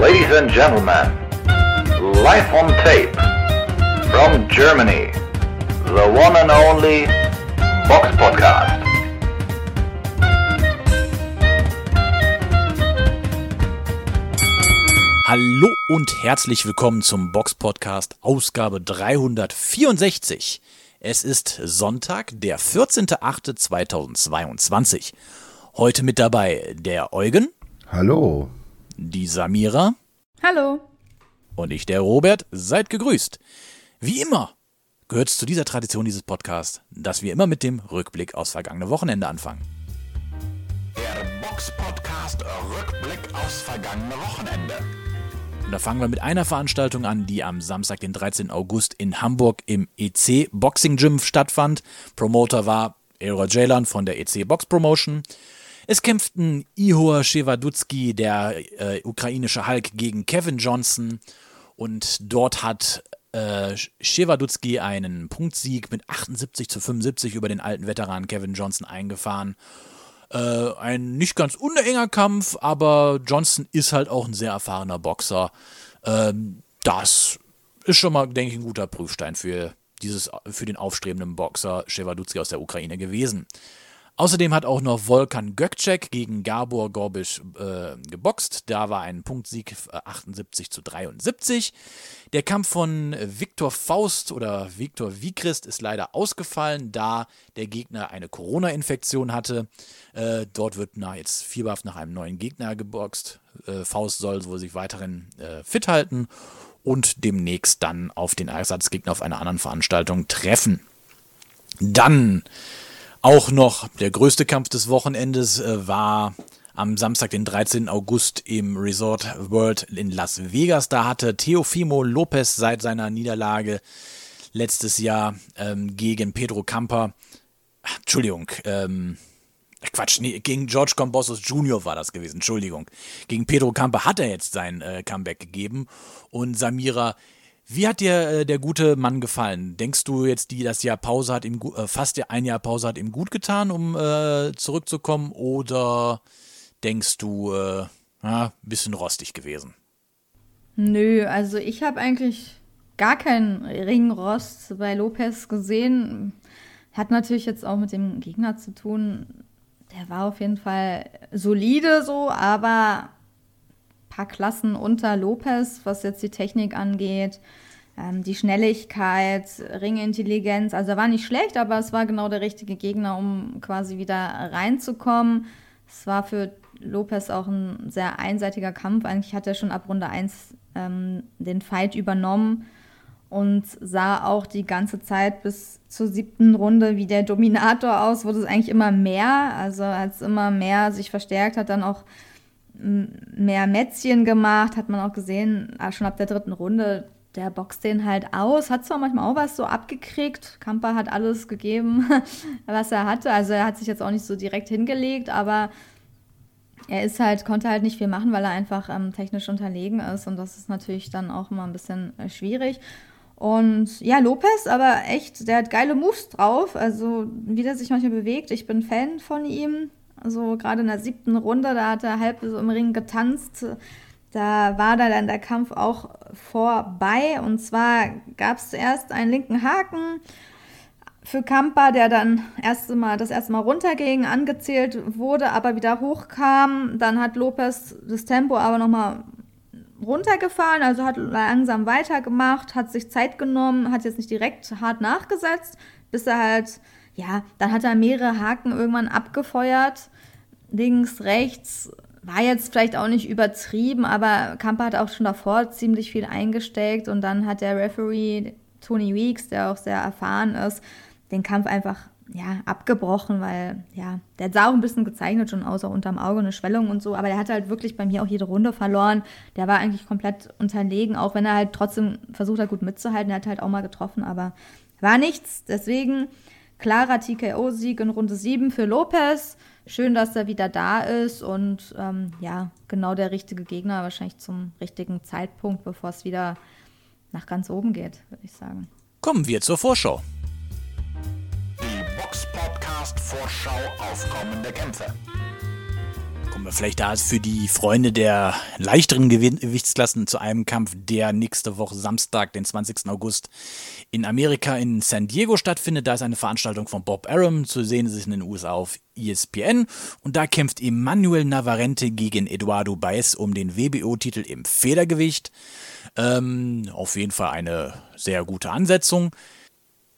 Ladies and gentlemen, live on tape from Germany, the one and only Box Podcast. Hallo und herzlich willkommen zum Box Podcast Ausgabe 364. Es ist Sonntag, der 14.08.2022. Heute mit dabei der Eugen. Hallo. Die Samira. Hallo. Und ich, der Robert. Seid gegrüßt. Wie immer gehört es zu dieser Tradition dieses Podcasts, dass wir immer mit dem Rückblick aus vergangene Wochenende anfangen. Der Box Podcast Rückblick aufs vergangene Wochenende. Und da fangen wir mit einer Veranstaltung an, die am Samstag, den 13. August in Hamburg im EC Boxing Gym stattfand. Promoter war Elra Jalan von der EC Box Promotion. Es kämpften Ihor Shewadutsky, der äh, ukrainische Hulk, gegen Kevin Johnson. Und dort hat äh, Shewadutsky einen Punktsieg mit 78 zu 75 über den alten Veteran Kevin Johnson eingefahren. Äh, ein nicht ganz unenger Kampf, aber Johnson ist halt auch ein sehr erfahrener Boxer. Ähm, das ist schon mal, denke ich, ein guter Prüfstein für, dieses, für den aufstrebenden Boxer Shewadutsky aus der Ukraine gewesen. Außerdem hat auch noch Volkan Gökçek gegen Gabor Gorbisch äh, geboxt. Da war ein Punktsieg 78 äh, zu 73. Der Kampf von Viktor Faust oder Viktor Vikrist ist leider ausgefallen, da der Gegner eine Corona-Infektion hatte. Äh, dort wird na, jetzt fieberhaft nach einem neuen Gegner geboxt. Äh, Faust soll wohl sich weiterhin äh, fit halten und demnächst dann auf den Ersatzgegner auf einer anderen Veranstaltung treffen. Dann auch noch der größte Kampf des Wochenendes äh, war am Samstag, den 13. August im Resort World in Las Vegas. Da hatte Teofimo Lopez seit seiner Niederlage letztes Jahr ähm, gegen Pedro Camper, Entschuldigung, ähm, Quatsch, nee, gegen George Combossos Jr. war das gewesen, Entschuldigung. Gegen Pedro Camper hat er jetzt sein äh, Comeback gegeben und Samira wie hat dir äh, der gute Mann gefallen? Denkst du jetzt, die das Jahr Pause hat ihm äh, fast ein Jahr Pause hat ihm gut getan, um äh, zurückzukommen, oder denkst du, äh, ja, bisschen rostig gewesen? Nö, also ich habe eigentlich gar keinen Ringrost bei Lopez gesehen. Hat natürlich jetzt auch mit dem Gegner zu tun. Der war auf jeden Fall solide so, aber paar Klassen unter Lopez, was jetzt die Technik angeht, ähm, die Schnelligkeit, Ringintelligenz. Also er war nicht schlecht, aber es war genau der richtige Gegner, um quasi wieder reinzukommen. Es war für Lopez auch ein sehr einseitiger Kampf. Eigentlich hat er schon ab Runde 1 ähm, den Fight übernommen und sah auch die ganze Zeit bis zur siebten Runde wie der Dominator aus, wurde es eigentlich immer mehr. Also als immer mehr sich verstärkt hat, dann auch mehr Mätzchen gemacht, hat man auch gesehen, ah, schon ab der dritten Runde, der boxt den halt aus, hat zwar manchmal auch was so abgekriegt, Kamper hat alles gegeben, was er hatte, also er hat sich jetzt auch nicht so direkt hingelegt, aber er ist halt, konnte halt nicht viel machen, weil er einfach ähm, technisch unterlegen ist und das ist natürlich dann auch immer ein bisschen äh, schwierig. Und ja, Lopez, aber echt, der hat geile Moves drauf, also wie der sich manchmal bewegt. Ich bin Fan von ihm. Also gerade in der siebten Runde, da hat er halb so im Ring getanzt. Da war da dann der Kampf auch vorbei. Und zwar gab es zuerst einen linken Haken für Kampa, der dann erste Mal, das erste Mal runterging, angezählt wurde, aber wieder hochkam. Dann hat Lopez das Tempo aber nochmal runtergefahren, also hat langsam weitergemacht, hat sich Zeit genommen, hat jetzt nicht direkt hart nachgesetzt, bis er halt ja, dann hat er mehrere Haken irgendwann abgefeuert. Links, rechts, war jetzt vielleicht auch nicht übertrieben, aber Kamper hat auch schon davor ziemlich viel eingesteckt und dann hat der Referee Tony Weeks, der auch sehr erfahren ist, den Kampf einfach ja, abgebrochen, weil ja, der sah auch ein bisschen gezeichnet schon aus, auch unterm Auge eine Schwellung und so, aber der hat halt wirklich bei mir auch jede Runde verloren. Der war eigentlich komplett unterlegen, auch wenn er halt trotzdem versucht hat, gut mitzuhalten. Er hat halt auch mal getroffen, aber war nichts. Deswegen Klarer TKO-Sieg in Runde 7 für Lopez. Schön, dass er wieder da ist und ähm, ja, genau der richtige Gegner, wahrscheinlich zum richtigen Zeitpunkt, bevor es wieder nach ganz oben geht, würde ich sagen. Kommen wir zur Vorschau. Die Box Podcast Vorschau auf kommende Kämpfe. Kommen wir vielleicht da für die Freunde der leichteren Gewichtsklassen zu einem Kampf, der nächste Woche Samstag, den 20. August in Amerika in San Diego stattfindet. Da ist eine Veranstaltung von Bob Arum. Zu sehen ist in den USA auf ESPN. Und da kämpft Emmanuel Navarrete gegen Eduardo Baez um den WBO-Titel im Federgewicht. Ähm, auf jeden Fall eine sehr gute Ansetzung.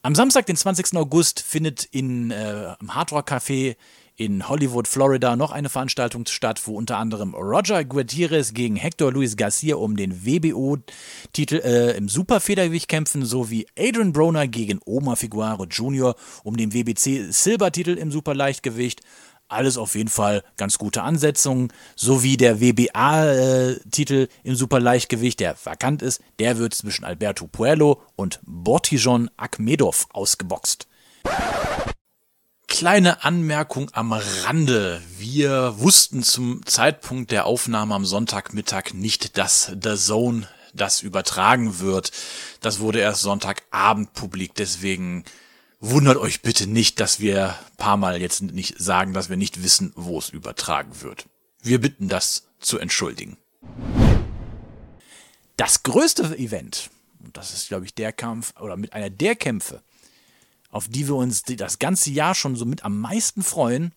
Am Samstag, den 20. August, findet in, äh, im Hard Rock Café in Hollywood, Florida noch eine Veranstaltung statt, wo unter anderem Roger Gutierrez gegen Hector Luis Garcia um den WBO-Titel äh, im Superfedergewicht kämpfen, sowie Adrian Broner gegen Omar Figuaro Jr. um den WBC Silbertitel im Superleichtgewicht. Alles auf jeden Fall ganz gute Ansetzungen, sowie der WBA-Titel im Superleichtgewicht, der vakant ist, der wird zwischen Alberto Puello und Bortijon Akmedov ausgeboxt. Kleine Anmerkung am Rande. Wir wussten zum Zeitpunkt der Aufnahme am Sonntagmittag nicht, dass The Zone das übertragen wird. Das wurde erst Sonntagabend publik, deswegen wundert euch bitte nicht, dass wir paar Mal jetzt nicht sagen, dass wir nicht wissen, wo es übertragen wird. Wir bitten das zu entschuldigen. Das größte Event, und das ist, glaube ich, der Kampf oder mit einer der Kämpfe, auf die wir uns das ganze Jahr schon so mit am meisten freuen,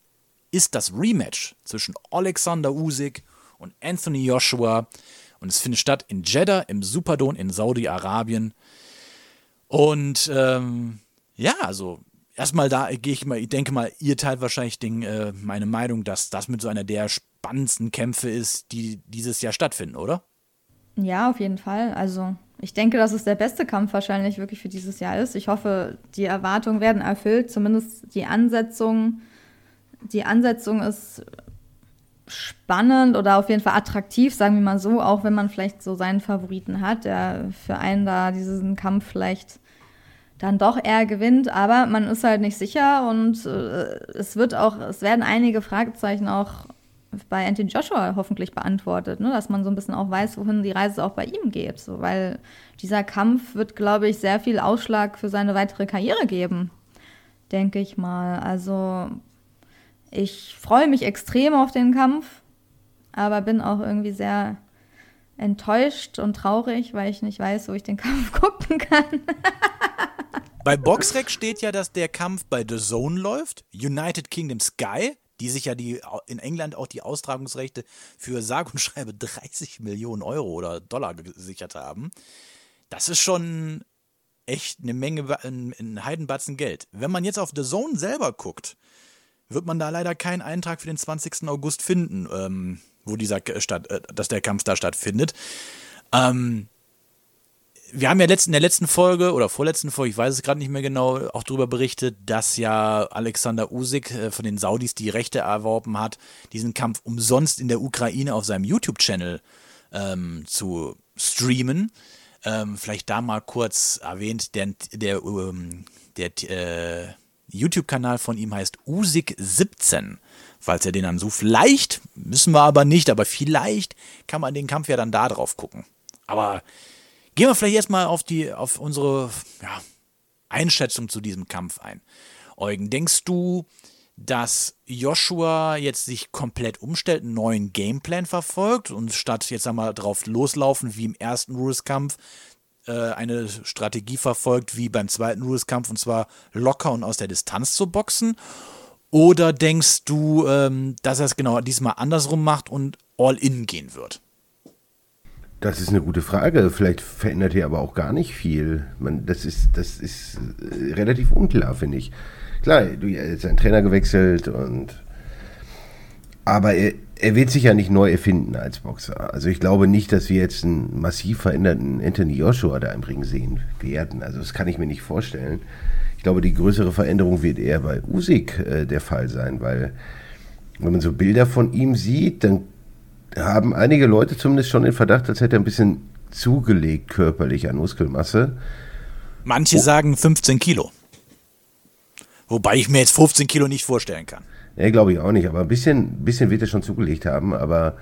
ist das Rematch zwischen Alexander Usyk und Anthony Joshua. Und es findet statt in Jeddah im Superdome in Saudi-Arabien. Und ähm, ja, also erstmal da gehe ich mal, ich denke mal, ihr teilt wahrscheinlich den, äh, meine Meinung, dass das mit so einer der spannendsten Kämpfe ist, die dieses Jahr stattfinden, oder? Ja, auf jeden Fall. Also ich denke, dass es der beste Kampf wahrscheinlich wirklich für dieses Jahr ist. Ich hoffe, die Erwartungen werden erfüllt. Zumindest die Ansetzung. Die Ansetzung ist spannend oder auf jeden Fall attraktiv, sagen wir mal so, auch wenn man vielleicht so seinen Favoriten hat, der für einen da diesen Kampf vielleicht dann doch eher gewinnt, aber man ist halt nicht sicher und äh, es wird auch, es werden einige Fragezeichen auch bei Anthony Joshua hoffentlich beantwortet, ne? dass man so ein bisschen auch weiß, wohin die Reise auch bei ihm geht. So, weil dieser Kampf wird, glaube ich, sehr viel Ausschlag für seine weitere Karriere geben, denke ich mal. Also ich freue mich extrem auf den Kampf, aber bin auch irgendwie sehr enttäuscht und traurig, weil ich nicht weiß, wo ich den Kampf gucken kann. bei Boxrec steht ja, dass der Kampf bei The Zone läuft, United Kingdom Sky die sich ja die, in England auch die Austragungsrechte für sage und schreibe 30 Millionen Euro oder Dollar gesichert haben. Das ist schon echt eine Menge, ein, Heidenbatzen Geld. Wenn man jetzt auf The Zone selber guckt, wird man da leider keinen Eintrag für den 20. August finden, ähm, wo dieser statt, äh, dass der Kampf da stattfindet. Ähm, wir haben ja in der letzten Folge oder vorletzten Folge, ich weiß es gerade nicht mehr genau, auch darüber berichtet, dass ja Alexander Usyk äh, von den Saudis die Rechte erworben hat, diesen Kampf umsonst in der Ukraine auf seinem YouTube-Channel ähm, zu streamen. Ähm, vielleicht da mal kurz erwähnt, der, der, ähm, der äh, YouTube-Kanal von ihm heißt Usyk17. Falls er den dann so vielleicht, müssen wir aber nicht, aber vielleicht kann man den Kampf ja dann da drauf gucken. Aber Gehen wir vielleicht erstmal auf, die, auf unsere ja, Einschätzung zu diesem Kampf ein. Eugen, denkst du, dass Joshua jetzt sich komplett umstellt, einen neuen Gameplan verfolgt und statt jetzt einmal drauf loslaufen wie im ersten Rules-Kampf, äh, eine Strategie verfolgt wie beim zweiten Rules-Kampf und zwar locker und aus der Distanz zu boxen? Oder denkst du, ähm, dass er es genau diesmal andersrum macht und all in gehen wird? Das ist eine gute Frage. Vielleicht verändert er aber auch gar nicht viel. Man, das, ist, das ist äh, relativ unklar, finde ich. Klar, du hast einen Trainer gewechselt und aber er, er wird sich ja nicht neu erfinden als Boxer. Also ich glaube nicht, dass wir jetzt einen massiv veränderten Anthony Joshua da im Ring sehen werden. Also das kann ich mir nicht vorstellen. Ich glaube, die größere Veränderung wird eher bei Usyk äh, der Fall sein, weil wenn man so Bilder von ihm sieht, dann haben einige Leute zumindest schon den Verdacht, als hätte er ein bisschen zugelegt körperlich an Muskelmasse. Manche oh. sagen 15 Kilo. Wobei ich mir jetzt 15 Kilo nicht vorstellen kann. Ja, glaube ich auch nicht, aber ein bisschen, bisschen wird er schon zugelegt haben, aber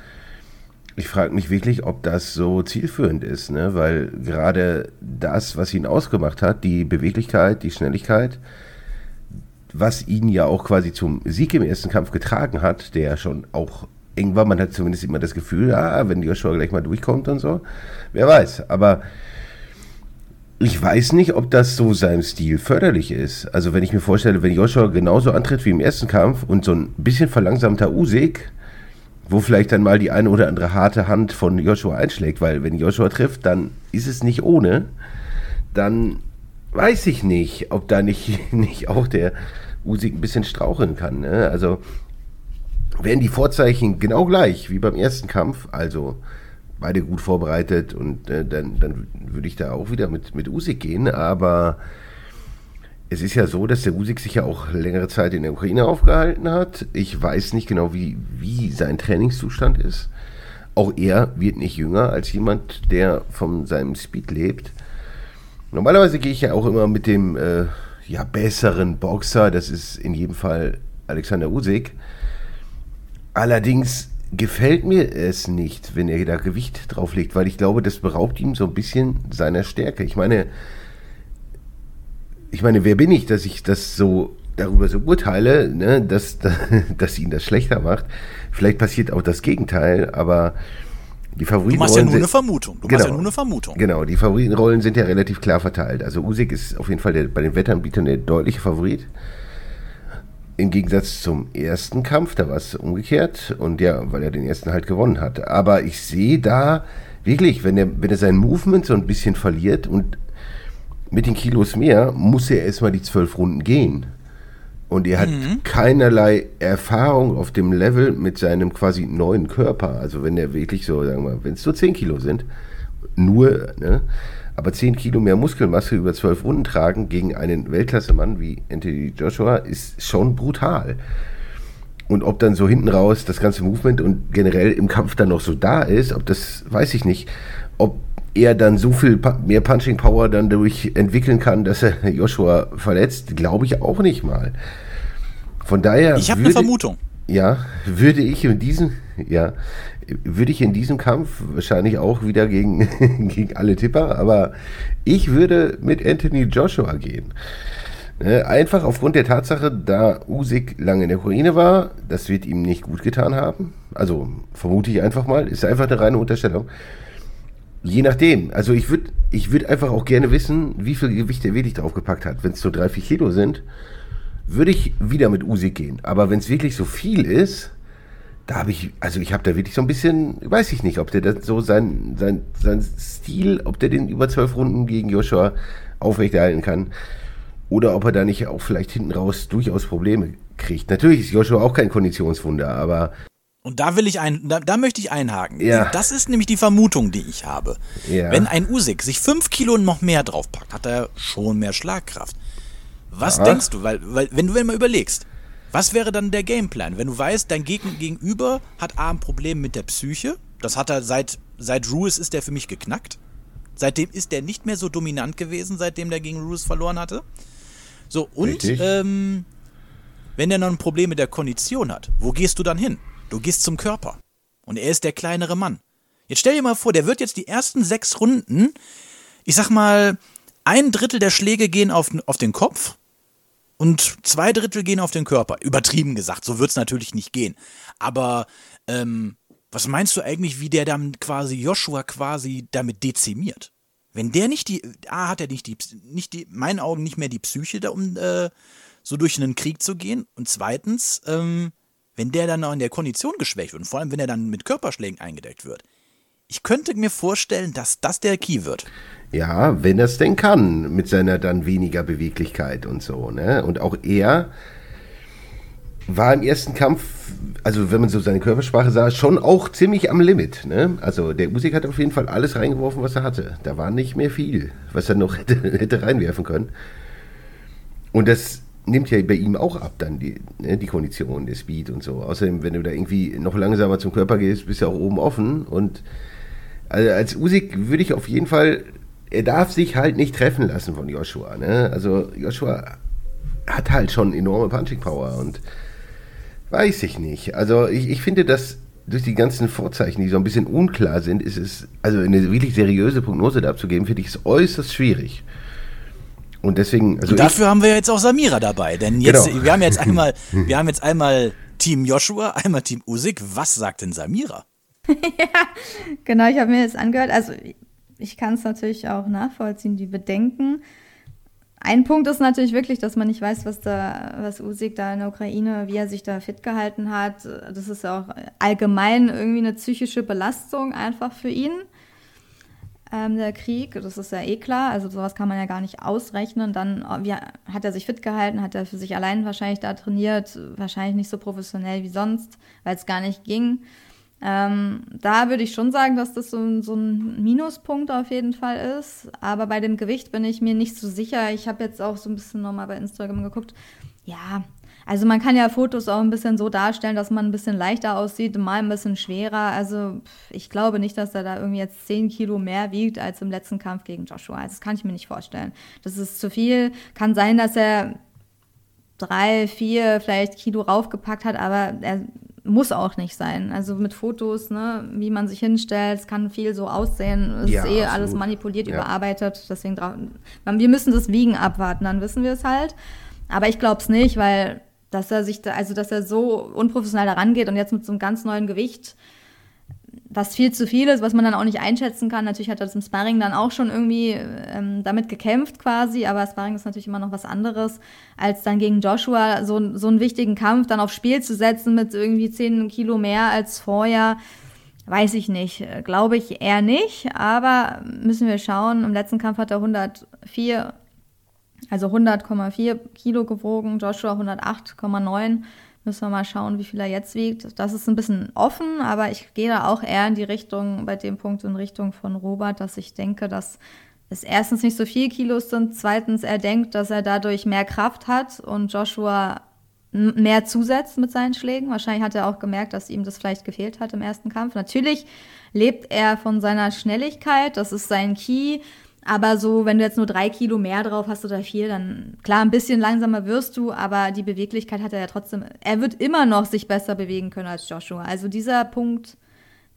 ich frage mich wirklich, ob das so zielführend ist, ne? weil gerade das, was ihn ausgemacht hat, die Beweglichkeit, die Schnelligkeit, was ihn ja auch quasi zum Sieg im ersten Kampf getragen hat, der schon auch eng war. Man hat zumindest immer das Gefühl, ah, wenn Joshua gleich mal durchkommt und so. Wer weiß. Aber ich weiß nicht, ob das so seinem Stil förderlich ist. Also wenn ich mir vorstelle, wenn Joshua genauso antritt wie im ersten Kampf und so ein bisschen verlangsamter Usyk, wo vielleicht dann mal die eine oder andere harte Hand von Joshua einschlägt, weil wenn Joshua trifft, dann ist es nicht ohne, dann weiß ich nicht, ob da nicht, nicht auch der Usyk ein bisschen straucheln kann. Ne? Also wären die Vorzeichen genau gleich wie beim ersten Kampf, also beide gut vorbereitet und äh, dann, dann würde ich da auch wieder mit, mit Usyk gehen, aber es ist ja so, dass der Usyk sich ja auch längere Zeit in der Ukraine aufgehalten hat. Ich weiß nicht genau, wie, wie sein Trainingszustand ist. Auch er wird nicht jünger als jemand, der von seinem Speed lebt. Normalerweise gehe ich ja auch immer mit dem äh, ja, besseren Boxer, das ist in jedem Fall Alexander Usyk. Allerdings gefällt mir es nicht, wenn er da Gewicht drauflegt, weil ich glaube, das beraubt ihm so ein bisschen seiner Stärke. Ich meine, ich meine, wer bin ich, dass ich das so darüber so urteile, ne, dass, dass ihn das schlechter macht. Vielleicht passiert auch das Gegenteil, aber die Favoritenrollen. Du machst ja nur sind- eine Vermutung. Du genau, machst ja nur eine Vermutung. Genau, die Favoritenrollen sind ja relativ klar verteilt. Also Usyk ist auf jeden Fall der, bei den Wettanbietern der deutliche Favorit. Im Gegensatz zum ersten Kampf, da war es umgekehrt. Und ja, weil er den ersten halt gewonnen hat. Aber ich sehe da wirklich, wenn er, wenn er sein Movement so ein bisschen verliert und mit den Kilos mehr, muss er erstmal die zwölf Runden gehen. Und er hat keinerlei Erfahrung auf dem Level mit seinem quasi neuen Körper. Also wenn er wirklich so, sagen wir mal, wenn es nur 10 Kilo sind, nur, ne? Aber 10 Kilo mehr Muskelmasse über 12 Runden tragen gegen einen Weltklassemann wie Anthony Joshua ist schon brutal. Und ob dann so hinten raus das ganze Movement und generell im Kampf dann noch so da ist, ob das, weiß ich nicht. Ob er dann so viel mehr Punching Power dann dadurch entwickeln kann, dass er Joshua verletzt, glaube ich auch nicht mal. Von daher. Ich habe eine Vermutung. Ja, würde ich in diesem, ja, würde ich in diesem Kampf wahrscheinlich auch wieder gegen, gegen alle Tipper, aber ich würde mit Anthony Joshua gehen. Ne, Einfach aufgrund der Tatsache, da Usyk lange in der Ukraine war, das wird ihm nicht gut getan haben. Also vermute ich einfach mal, ist einfach eine reine Unterstellung. Je nachdem. Also ich würde ich würd einfach auch gerne wissen, wie viel Gewicht er wirklich draufgepackt hat. Wenn es so drei, vier Kilo sind, würde ich wieder mit Usyk gehen. Aber wenn es wirklich so viel ist, da habe ich, also ich habe da wirklich so ein bisschen, weiß ich nicht, ob der das so sein, sein, sein Stil, ob der den über zwölf Runden gegen Joshua aufrechterhalten kann. Oder ob er da nicht auch vielleicht hinten raus durchaus Probleme kriegt. Natürlich ist Joshua auch kein Konditionswunder, aber Und da will ich ein, da, da möchte ich einhaken. Ja. Das ist nämlich die Vermutung, die ich habe. Ja. Wenn ein Usyk sich fünf Kilo noch mehr draufpackt, hat er schon mehr Schlagkraft. Was Ja. denkst du? Weil, weil, wenn du mal überlegst, was wäre dann der Gameplan? Wenn du weißt, dein Gegner gegenüber hat A ein Problem mit der Psyche, das hat er seit, seit Ruiz ist der für mich geknackt. Seitdem ist der nicht mehr so dominant gewesen, seitdem der gegen Ruiz verloren hatte. So, und ähm, wenn der noch ein Problem mit der Kondition hat, wo gehst du dann hin? Du gehst zum Körper. Und er ist der kleinere Mann. Jetzt stell dir mal vor, der wird jetzt die ersten sechs Runden, ich sag mal, ein Drittel der Schläge gehen auf, auf den Kopf und zwei Drittel gehen auf den Körper. Übertrieben gesagt, so wird's natürlich nicht gehen. Aber ähm, was meinst du eigentlich, wie der dann quasi Joshua quasi damit dezimiert? Wenn der nicht die, A, hat er nicht die, nicht die, in meinen Augen nicht mehr die Psyche, da, um äh, so durch einen Krieg zu gehen. Und zweitens, ähm, wenn der dann noch in der Kondition geschwächt wird und vor allem, wenn er dann mit Körperschlägen eingedeckt wird. Ich könnte mir vorstellen, dass das der Key wird. Ja, wenn er es denn kann, mit seiner dann weniger Beweglichkeit und so, ne? Und auch er war im ersten Kampf, also wenn man so seine Körpersprache sah, schon auch ziemlich am Limit, ne? Also der Usyk hat auf jeden Fall alles reingeworfen, was er hatte. Da war nicht mehr viel, was er noch hätte, hätte reinwerfen können. Und das nimmt ja bei ihm auch ab, dann die, ne, die Kondition, der Speed und so. Außerdem, wenn du da irgendwie noch langsamer zum Körper gehst, bist du auch oben offen. Und also als Usyk würde ich auf jeden Fall, er darf sich halt nicht treffen lassen von Joshua. Ne? Also Joshua hat halt schon enorme Punching Power und weiß ich nicht. Also ich, ich finde, dass durch die ganzen Vorzeichen, die so ein bisschen unklar sind, ist es, also eine wirklich seriöse Prognose da abzugeben, finde ich es äußerst schwierig. Und deswegen, also Und dafür haben wir jetzt auch Samira dabei, denn jetzt, Genau. wir haben jetzt einmal, wir haben jetzt einmal Team Joshua, einmal Team Usyk. Was sagt denn Samira? Genau, ich habe mir das angehört. Also ich kann es natürlich auch nachvollziehen, die Bedenken. Ein Punkt ist natürlich wirklich, dass man nicht weiß, was da, was Usyk da in der Ukraine, wie er sich da fit gehalten hat. Das ist ja auch allgemein irgendwie eine psychische Belastung einfach für ihn. Ähm, der Krieg, das ist ja eh klar. Also sowas kann man ja gar nicht ausrechnen. Dann wie, hat er sich fit gehalten, hat er für sich allein wahrscheinlich da trainiert, wahrscheinlich nicht so professionell wie sonst, weil es gar nicht ging. Ähm, da würde ich schon sagen, dass das so, so, ein Minuspunkt auf jeden Fall ist. Aber bei dem Gewicht bin ich mir nicht so sicher. Ich habe jetzt auch so ein bisschen nochmal bei Instagram geguckt. Ja, also man kann ja Fotos auch ein bisschen so darstellen, dass man ein bisschen leichter aussieht, mal ein bisschen schwerer. Also ich glaube nicht, dass er da irgendwie jetzt 10 Kilo mehr wiegt als im letzten Kampf gegen Joshua. Also das kann ich mir nicht vorstellen. Das ist zu viel. Kann sein, dass er drei, vier vielleicht Kilo raufgepackt hat, aber er muss auch nicht sein. Also mit Fotos, ne, wie man sich hinstellt, es kann viel so aussehen. Es Ja, ist eh absolut. alles manipuliert, Ja. überarbeitet. Deswegen wir müssen das Wiegen abwarten, dann wissen wir es halt. Aber ich glaube es nicht, weil dass er sich da, also dass er so unprofessionell da rangeht und jetzt mit so einem ganz neuen Gewicht, was viel zu viel ist, was man dann auch nicht einschätzen kann. Natürlich hat er das im Sparring dann auch schon irgendwie ähm, damit gekämpft quasi, aber Sparring ist natürlich immer noch was anderes, als dann gegen Joshua so, so einen wichtigen Kampf dann aufs Spiel zu setzen mit irgendwie 10 Kilo mehr als vorher. Weiß ich nicht. Glaube ich eher nicht, aber müssen wir schauen. Im letzten Kampf hat er 104, also 100,4 Kilo gewogen, Joshua 108,9. Müssen wir mal schauen, wie viel er jetzt wiegt. Das ist ein bisschen offen, aber ich gehe da auch eher in die Richtung, bei dem Punkt in Richtung von Robert, dass ich denke, dass es erstens nicht so viel Kilos sind, zweitens er denkt, dass er dadurch mehr Kraft hat und Joshua mehr zusetzt mit seinen Schlägen. Wahrscheinlich hat er auch gemerkt, dass ihm das vielleicht gefehlt hat im ersten Kampf. Natürlich lebt er von seiner Schnelligkeit, das ist sein Key. Aber so, wenn du jetzt nur drei Kilo mehr drauf hast oder vier, dann klar, ein bisschen langsamer wirst du, aber die Beweglichkeit hat er ja trotzdem. Er wird immer noch sich besser bewegen können als Joshua. Also dieser Punkt,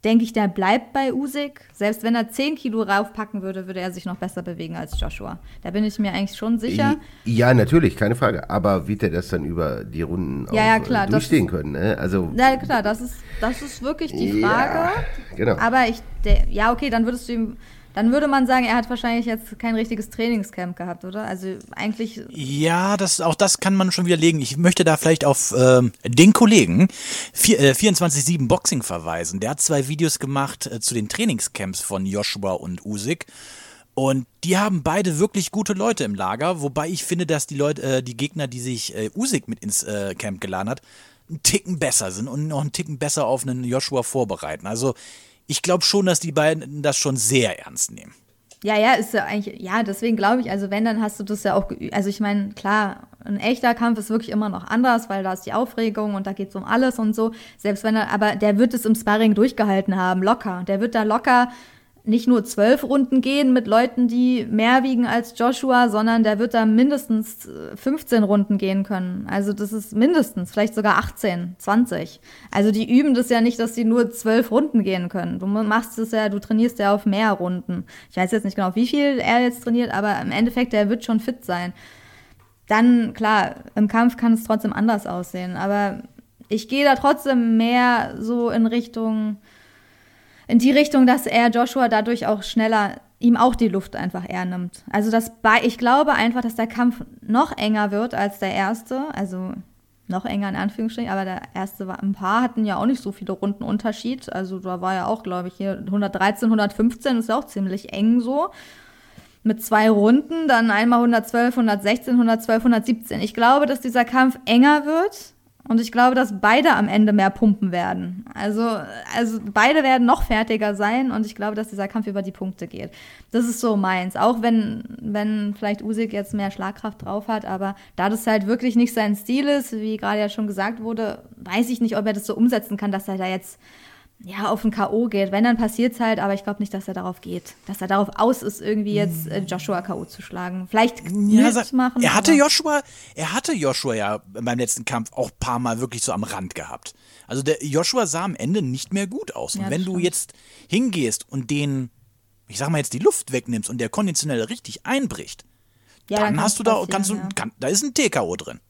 denke ich, der bleibt bei Usyk. Selbst wenn er 10 Kilo raufpacken würde, würde er sich noch besser bewegen als Joshua. Da bin ich mir eigentlich schon sicher. Ja, natürlich, keine Frage. Aber wird er das dann über die Runden Ja, auch ja, äh, klar, das durchstehen können? Ne? Also, Na klar, das ist, das ist wirklich die Frage. Ja, genau. Aber ich, ja, okay, dann würdest du ihm, dann würde man sagen, er hat wahrscheinlich jetzt kein richtiges Trainingscamp gehabt, oder? Also eigentlich, Ja, das, auch das kann man schon widerlegen. Ich möchte da vielleicht auf ähm, den Kollegen äh, 24-7 Boxing verweisen. Der hat zwei Videos gemacht äh, zu den Trainingscamps von Joshua und Usyk. Und die haben beide wirklich gute Leute im Lager, wobei ich finde, dass die Leute, äh, die Gegner, die sich äh, Usyk mit ins äh, Camp geladen hat, einen Ticken besser sind und noch einen Ticken besser auf einen Joshua vorbereiten. Also ich glaube schon, dass die beiden das schon sehr ernst nehmen. ja, ja, ist ja eigentlich, ja, deswegen glaube ich, also wenn, dann hast du das ja auch geübt. Also ich meine, klar, ein echter Kampf ist wirklich immer noch anders, weil da ist die Aufregung und da geht es um alles und so. Selbst wenn er, aber der wird es im Sparring durchgehalten haben, locker. Der wird da locker nicht nur zwölf Runden gehen mit Leuten, die mehr wiegen als Joshua, sondern der wird da mindestens äh, 15 Runden gehen können. Also das ist mindestens, vielleicht sogar 18, 20. Also die üben das ja nicht, dass sie nur zwölf Runden gehen können. Du machst es ja, du trainierst ja auf mehr Runden. Ich weiß jetzt nicht genau, wie viel er jetzt trainiert, aber im Endeffekt, der wird schon fit sein. Dann, klar, im Kampf kann es trotzdem anders aussehen, aber ich gehe da trotzdem mehr so in Richtung, in die Richtung, dass er Joshua dadurch auch schneller ihm auch die Luft einfach eher nimmt. Also das bei ich glaube einfach, dass der Kampf noch enger wird als der erste, also noch enger in Anführungsstrichen, aber der erste war ein paar hatten ja auch nicht so viele Runden Unterschied, also da war ja auch, glaube ich, hier 113, 115 ist ja auch ziemlich eng so. Mit zwei Runden, dann einmal 112, 116, 112, 117. Ich glaube, dass dieser Kampf enger wird und ich glaube, dass beide am Ende mehr pumpen werden. Also, also beide werden noch fertiger sein und ich glaube, dass dieser Kampf über die Punkte geht. Das ist so meins. Auch wenn, wenn vielleicht Usyk jetzt mehr Schlagkraft drauf hat, aber da das halt wirklich nicht sein Stil ist, wie gerade ja schon gesagt wurde, weiß ich nicht, ob er das so umsetzen kann, dass er da jetzt ja, auf ein K.O. geht. Wenn, dann passiert's halt, aber ich glaube nicht, dass er darauf geht. Dass er darauf aus ist, irgendwie jetzt äh, Joshua K.O. zu schlagen. Vielleicht Ja, ja, sa- machen. er hatte Joshua, er hatte Joshua ja beim letzten Kampf auch ein paar Mal wirklich so am Rand gehabt. Also der Joshua sah am Ende nicht mehr gut aus. Und Ja, wenn das du stimmt. jetzt hingehst und den, ich sag mal jetzt die Luft wegnimmst und der konditionell richtig einbricht, Ja, dann kann's hast du da, kannst du, kann, da ist ein TKO drin.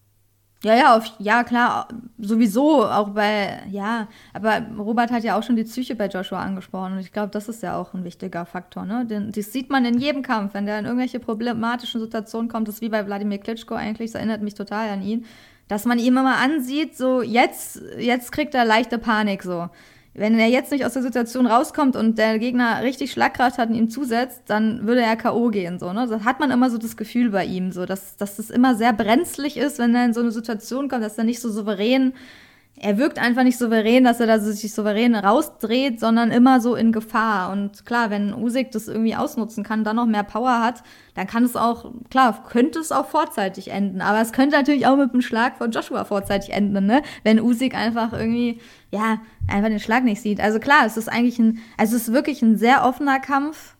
Ja, ja, auf, ja, klar, sowieso, auch bei, ja, aber Robert hat ja auch schon die Psyche bei Joshua angesprochen und ich glaube, das ist ja auch ein wichtiger Faktor, ne? Den, das sieht man in jedem Kampf, wenn der in irgendwelche problematischen Situationen kommt, das ist wie bei Wladimir Klitschko eigentlich, das erinnert mich total an ihn, dass man ihm immer ansieht, so, jetzt, jetzt kriegt er leichte Panik, so wenn er jetzt nicht aus der Situation rauskommt und der Gegner richtig Schlagkraft hat und ihm zusetzt, dann würde er K.O. gehen, so, ne? Das hat man immer so das Gefühl bei ihm, so, dass, dass das immer sehr brenzlig ist, wenn er in so eine Situation kommt, dass er nicht so souverän er wirkt einfach nicht souverän, dass er da sich souverän rausdreht, sondern immer so in Gefahr. Und klar, wenn Usyk das irgendwie ausnutzen kann, dann noch mehr Power hat, dann kann es auch, klar, könnte es auch vorzeitig enden. Aber es könnte natürlich auch mit einem Schlag von Joshua vorzeitig enden, ne? Wenn Usyk einfach irgendwie, ja, einfach den Schlag nicht sieht. Also klar, es ist eigentlich ein, also es ist wirklich ein sehr offener Kampf.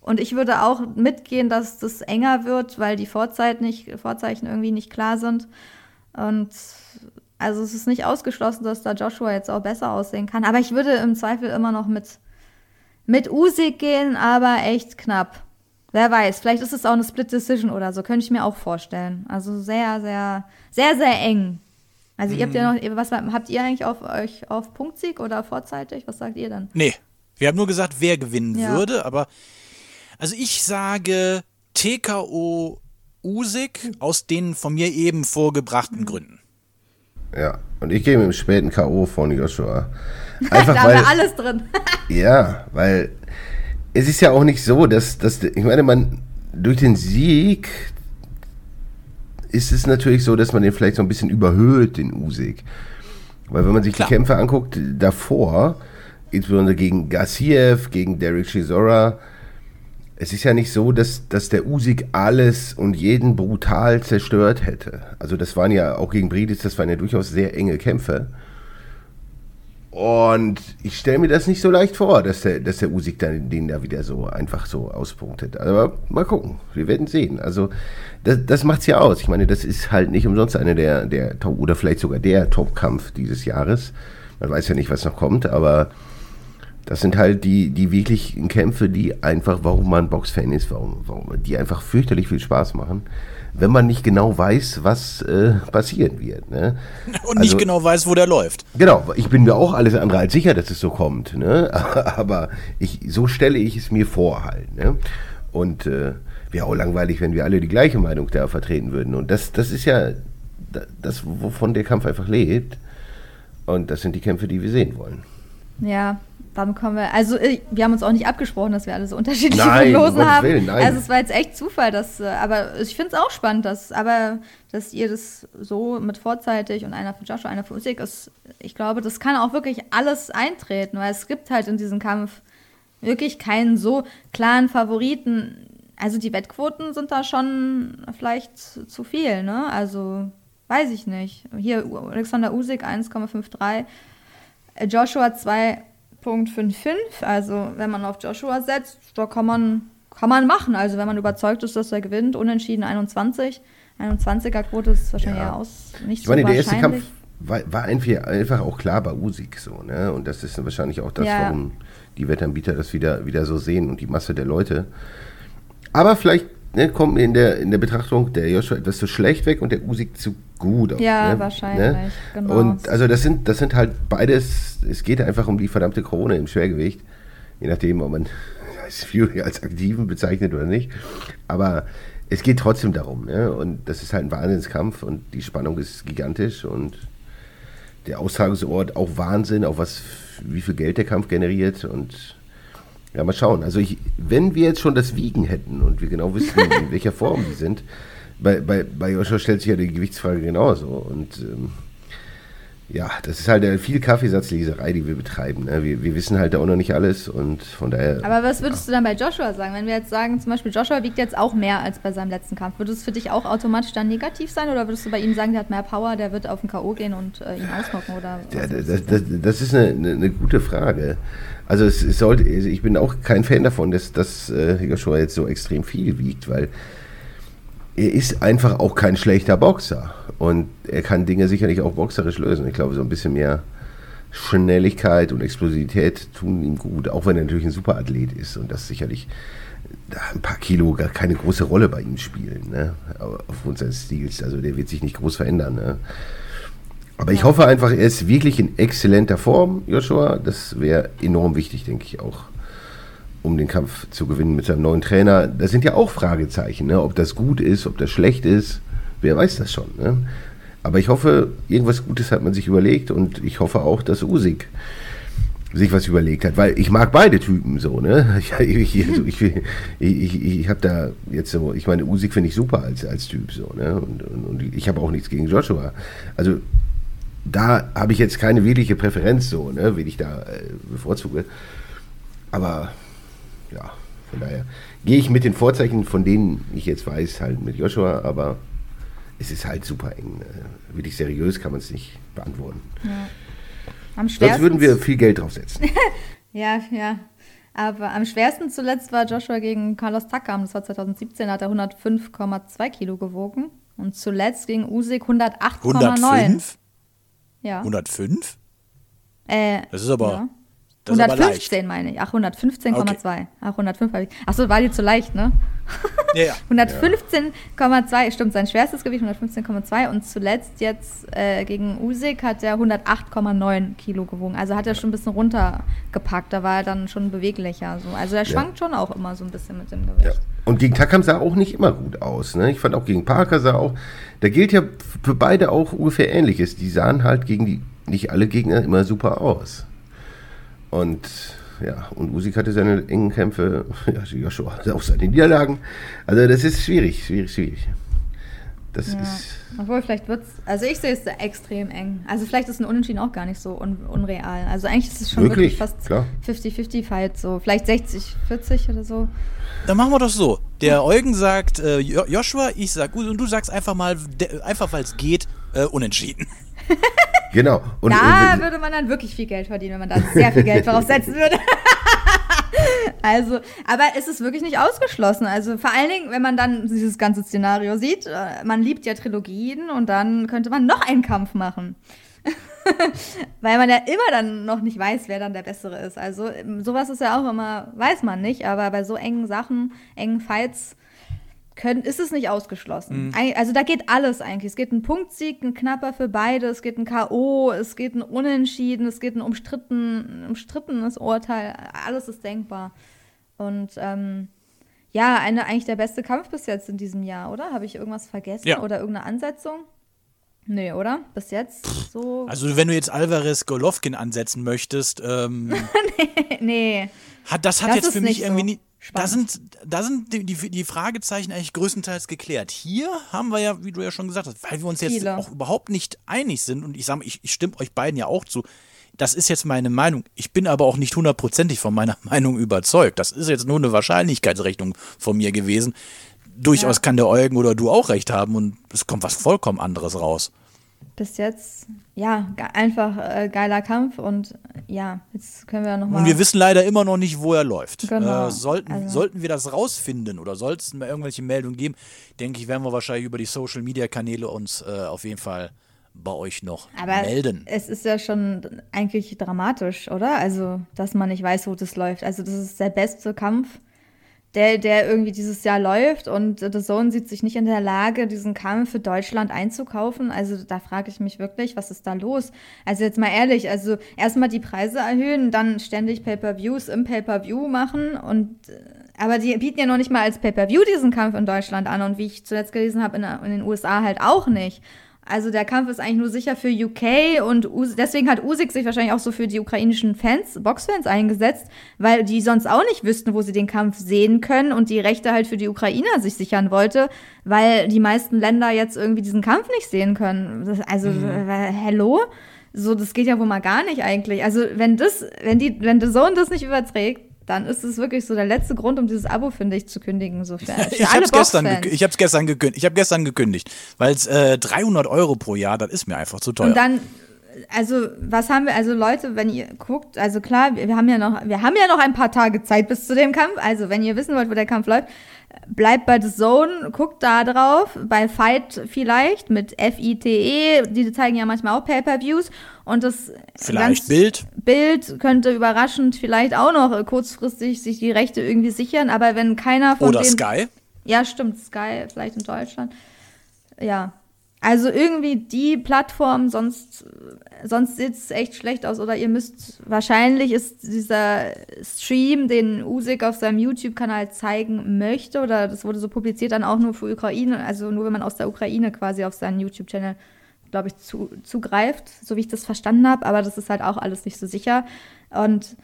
Und ich würde auch mitgehen, dass das enger wird, weil die Vorzeit nicht, Vorzeichen irgendwie nicht klar sind. Und also es ist nicht ausgeschlossen, dass da Joshua jetzt auch besser aussehen kann. Aber ich würde im Zweifel immer noch mit, mit Usyk gehen, aber echt knapp. Wer weiß, vielleicht ist es auch eine Split Decision oder so, könnte ich mir auch vorstellen. Also sehr, sehr, sehr, sehr eng. Also ihr habt ja noch, was habt ihr eigentlich auf euch auf Punktsieg oder vorzeitig? Was sagt ihr dann? Nee, wir haben nur gesagt, wer gewinnen Ja. würde, aber also ich sage TKO Usyk aus den von mir eben vorgebrachten Gründen. Ja, und ich gehe mit dem späten K.O. von Joshua. Einfach da haben weil, wir alles drin. ja, weil es ist ja auch nicht so, dass, dass ich meine, man durch den Sieg ist es natürlich so, dass man den vielleicht so ein bisschen überhöht, den Usyk. Weil wenn man sich Klar. die Kämpfe anguckt davor, insbesondere gegen Gassiev, gegen Derek Chisora, es ist ja nicht so, dass, dass der Usyk alles und jeden brutal zerstört hätte. Also das waren ja auch gegen Bridis, das waren ja durchaus sehr enge Kämpfe. Und ich stelle mir das nicht so leicht vor, dass der, dass der Usyk dann den da wieder so einfach so auspunktet. Aber mal gucken, wir werden sehen. Also das, das macht's ja aus. Ich meine, das ist halt nicht umsonst einer der, der Top oder vielleicht sogar der Top-Kampf dieses Jahres. Man weiß ja nicht, was noch kommt, aber das sind halt die, die wirklichen Kämpfe, die einfach, warum man Boxfan ist, warum, warum, die einfach fürchterlich viel Spaß machen, wenn man nicht genau weiß, was äh, passieren wird. Ne? Und nicht genau weiß, wo der läuft. Genau, ich bin mir auch alles andere als sicher, dass es so kommt. Ne? Aber ich, so stelle ich es mir vor halt. Ne? Und äh, wäre auch langweilig, wenn wir alle die gleiche Meinung da vertreten würden. Und das, das ist ja da- das, wovon der Kampf einfach lebt. Und das sind die Kämpfe, die wir sehen wollen. Ja, dann kommen wir. Also, äh, wir haben uns auch nicht abgesprochen, dass wir alle so unterschiedliche Nein, Prognosen haben. Willen, nein. Also, es war jetzt echt Zufall, dass. äh, Aber ich finde es auch spannend, dass. Aber, dass ihr das so mit vorzeitig und einer für Joshua, einer für Usyk ist. Ich glaube, das kann auch wirklich alles eintreten, weil es gibt halt in diesem Kampf wirklich keinen so klaren Favoriten. Also, die Wettquoten sind da schon vielleicht zu viel, ne? Also, weiß ich nicht. Hier, Alexander Usyk 1,53. Joshua 2.55, also wenn man auf Joshua setzt, da kann man, kann man machen. Also wenn man überzeugt ist, dass er gewinnt, unentschieden 21. 21er Quote ist wahrscheinlich Ja. eher aus, nicht Ich meine, so der erste. Kampf war, war einfach, auch klar bei Usyk so, ne? Und das ist wahrscheinlich auch das, Ja. warum die Wettanbieter das wieder, wieder so sehen und die Masse der Leute. Aber vielleicht ne, kommt in der, in der Betrachtung der Joshua etwas zu schlecht weg und der Usyk zu gut. Ja, ne? wahrscheinlich, genau. Und also das sind, das sind halt beides, es geht einfach um die verdammte Krone im Schwergewicht. Je nachdem, ob man als Fury als Aktiven bezeichnet oder nicht. Aber es geht trotzdem darum. Ne? Und das ist halt ein Wahnsinnskampf und die Spannung ist gigantisch und der Austragungsort auch Wahnsinn, auch was, wie viel Geld der Kampf generiert und ja, mal schauen. Also ich, wenn wir jetzt schon das Wiegen hätten und wir genau wüssten, in welcher Form die sind, bei, bei, bei Joshua stellt sich ja die Gewichtsfrage genauso und ähm, ja, das ist halt äh, viel Kaffeesatzleserei, die wir betreiben. Ne? Wir, wir wissen halt auch noch nicht alles und von daher. Aber was würdest du dann bei Joshua sagen? Wenn wir jetzt sagen, zum Beispiel Joshua wiegt jetzt auch mehr als bei seinem letzten Kampf, würde es für dich auch automatisch dann negativ sein oder würdest du bei ihm sagen, der hat mehr Power, der wird auf den K.O. gehen und äh, ihn ausnocken? Oder Ja, das, das, das ist eine, eine, eine gute Frage. Also es, es sollte, also ich bin auch kein Fan davon, dass, dass äh, Joshua jetzt so extrem viel wiegt, weil er ist einfach auch kein schlechter Boxer. Und er kann Dinge sicherlich auch boxerisch lösen. Ich glaube, so ein bisschen mehr Schnelligkeit und Explosivität tun ihm gut, auch wenn er natürlich ein Superathlet ist und das sicherlich da ein paar Kilo gar keine große Rolle bei ihm spielen, ne? aufgrund seines Stils. Also der wird sich nicht groß verändern. Ne? Aber ich hoffe einfach, er ist wirklich in exzellenter Form, Joshua. Das wäre enorm wichtig, denke ich auch, um den Kampf zu gewinnen mit seinem neuen Trainer. Das sind ja auch Fragezeichen, ne? ob das gut ist, ob das schlecht ist. Wer weiß das schon. Ne? Aber ich hoffe, irgendwas Gutes hat man sich überlegt und ich hoffe auch, dass Usik sich was überlegt hat, weil ich mag beide Typen so, ne? Ich, ich, also ich, ich, ich, ich habe da jetzt so, ich meine, Usik finde ich super als, als Typ so, ne? Und, und, und ich habe auch nichts gegen Joshua. Also da habe ich jetzt keine wirkliche Präferenz so, ne, wen ich da äh, bevorzuge. Aber ja, von daher gehe ich mit den Vorzeichen, von denen ich jetzt weiß, halt mit Joshua, aber es ist halt super eng. Äh, wirklich seriös kann man es nicht beantworten. Ja. Am Sonst würden wir viel Geld draufsetzen. ja, ja. Aber am schwersten zuletzt war Joshua gegen Carlos Takam. Das war 2017, da hat er 105,2 Kilo gewogen. Und zuletzt gegen Usyk 108,9. 105? Ja. 105? Äh, Das ist aber, ja. Das ist aber leicht. 115 meine ich. Ach, 115,2. Ach, 105 habe ich. Ach so, war die zu leicht, ne? Ja, ja. 115,2, stimmt, sein schwerstes Gewicht 115,2 und zuletzt jetzt äh, gegen Usyk hat er 108,9 Kilo gewogen. Also hat er schon ein bisschen runtergepackt, da war er dann schon beweglicher. So. Also er schwankt schon auch immer so ein bisschen mit dem Gewicht. Und gegen Takam sah auch nicht immer gut aus. Ne? Ich fand auch gegen Parker sah auch, da gilt ja für beide auch ungefähr Ähnliches. Die sahen halt gegen die, nicht alle Gegner immer super aus. Und ja, und Usyk hatte seine engen Kämpfe, ja, Joshua hatte auch seine Niederlagen. Also das ist schwierig, schwierig, schwierig. Das Ja. ist, Obwohl, vielleicht wird es, also ich sehe es extrem eng. Also vielleicht ist ein Unentschieden auch gar nicht so un unreal. Also eigentlich ist es schon Wirklich? wirklich fast Klar. 50-50-Fight, so vielleicht 60-40 oder so. Dann machen wir das so. Der Eugen sagt äh, Jo- Joshua, ich sag gut und du sagst einfach mal, einfach weil es geht, äh, unentschieden. genau. Und, da und, würde man dann wirklich viel Geld verdienen, wenn man da sehr viel Geld darauf setzen würde. also, aber es ist wirklich nicht ausgeschlossen. Also vor allen Dingen, wenn man dann dieses ganze Szenario sieht, äh, man liebt ja Trilogien und dann könnte man noch einen Kampf machen. Weil man ja immer dann noch nicht weiß, wer dann der Bessere ist. Also ähm, sowas ist ja auch immer, weiß man nicht, aber bei so engen Sachen, engen Fights, können, ist es nicht ausgeschlossen. Eig- Also da geht alles eigentlich. Es geht ein Punktsieg, ein knapper für beide, es geht ein K.O., es geht ein Unentschieden, es geht ein umstritten, ein umstrittenes Urteil. Alles ist denkbar. Und ähm, ja, eine, eigentlich der beste Kampf bis jetzt in diesem Jahr, oder? Habe ich irgendwas vergessen? Ja. Oder irgendeine Ansetzung? Nee, oder? Bis jetzt so. Also wenn du jetzt Alvarez Golovkin ansetzen möchtest, ähm, nee. hat, das hat Das jetzt für mich irgendwie so nie. Da spannend. sind, da sind die, die, die Fragezeichen eigentlich größtenteils geklärt. Hier haben wir ja, wie du ja schon gesagt hast, weil wir uns jetzt Viele. auch überhaupt nicht einig sind und ich sage, ich, ich stimme euch beiden ja auch zu. Das ist jetzt meine Meinung. Ich bin aber auch nicht hundertprozentig von meiner Meinung überzeugt. Das ist jetzt nur eine Wahrscheinlichkeitsrechnung von mir gewesen. Durchaus Ja. kann der Eugen oder du auch recht haben und es kommt was vollkommen anderes raus. Bis jetzt, ja, einfach äh, geiler Kampf und ja, jetzt können wir nochmal. Und wir wissen leider immer noch nicht, wo er läuft. Genau. Äh, sollten, Also- sollten wir das rausfinden oder soll es mal irgendwelche Meldungen geben, denke ich, werden wir wahrscheinlich über die Social Media Kanäle uns äh, auf jeden Fall bei euch noch Aber melden. es ist ja schon eigentlich dramatisch, oder? Also, dass man nicht weiß, wo das läuft. Also, das ist der beste Kampf, der, der irgendwie dieses Jahr läuft und The Zone sieht sich nicht in der Lage, diesen Kampf für Deutschland einzukaufen. Also, da frage ich mich wirklich, was ist da los? Also, jetzt mal ehrlich, also erstmal die Preise erhöhen, dann ständig Pay-Per-Views im Pay-Per-View machen und äh, aber die bieten ja noch nicht mal als Pay-Per-View diesen Kampf in Deutschland an und wie ich zuletzt gelesen habe, in, in den USA halt auch nicht. Also der Kampf ist eigentlich nur sicher für UK und Us deswegen hat Usyk sich wahrscheinlich auch so für die ukrainischen Fans, Boxfans eingesetzt, weil die sonst auch nicht wüssten, wo sie den Kampf sehen können und die Rechte halt für die Ukrainer sich sichern wollte, weil die meisten Länder jetzt irgendwie diesen Kampf nicht sehen können. Das, also äh, hello, so das geht ja wohl mal gar nicht eigentlich. Also wenn das, wenn die, wenn der Sohn das nicht überträgt, dann ist es wirklich so der letzte Grund, um dieses Abo, finde ich, zu kündigen. So für, für Ich habe es gestern, ich hab's gestern gekündigt. Ich habe gestern gekündigt, weil es äh, 300 Euro pro Jahr, das ist mir einfach zu teuer. Und dann also was haben wir, also Leute, wenn ihr guckt, also klar, wir haben ja noch, wir haben ja noch ein paar Tage Zeit bis zu dem Kampf. Also wenn ihr wissen wollt, wo der Kampf läuft, bleibt bei The Zone, guckt da drauf, bei Fight vielleicht mit F-I-T-E, die zeigen ja manchmal auch Pay-Per-Views und das Vielleicht Bild. Bild könnte überraschend vielleicht auch noch kurzfristig sich die Rechte irgendwie sichern, aber wenn keiner von Oder den Sky. ja, stimmt, Sky vielleicht in Deutschland. Ja. Also irgendwie die Plattform, sonst, sonst sieht es echt schlecht aus. Oder ihr müsst, wahrscheinlich ist dieser Stream, den Usik auf seinem YouTube-Kanal zeigen möchte, oder das wurde so publiziert, dann auch nur für Ukraine, also nur wenn man aus der Ukraine quasi auf seinen YouTube-Channel, glaube ich, zu, zugreift, so wie ich das verstanden habe. Aber das ist halt auch alles nicht so sicher. Und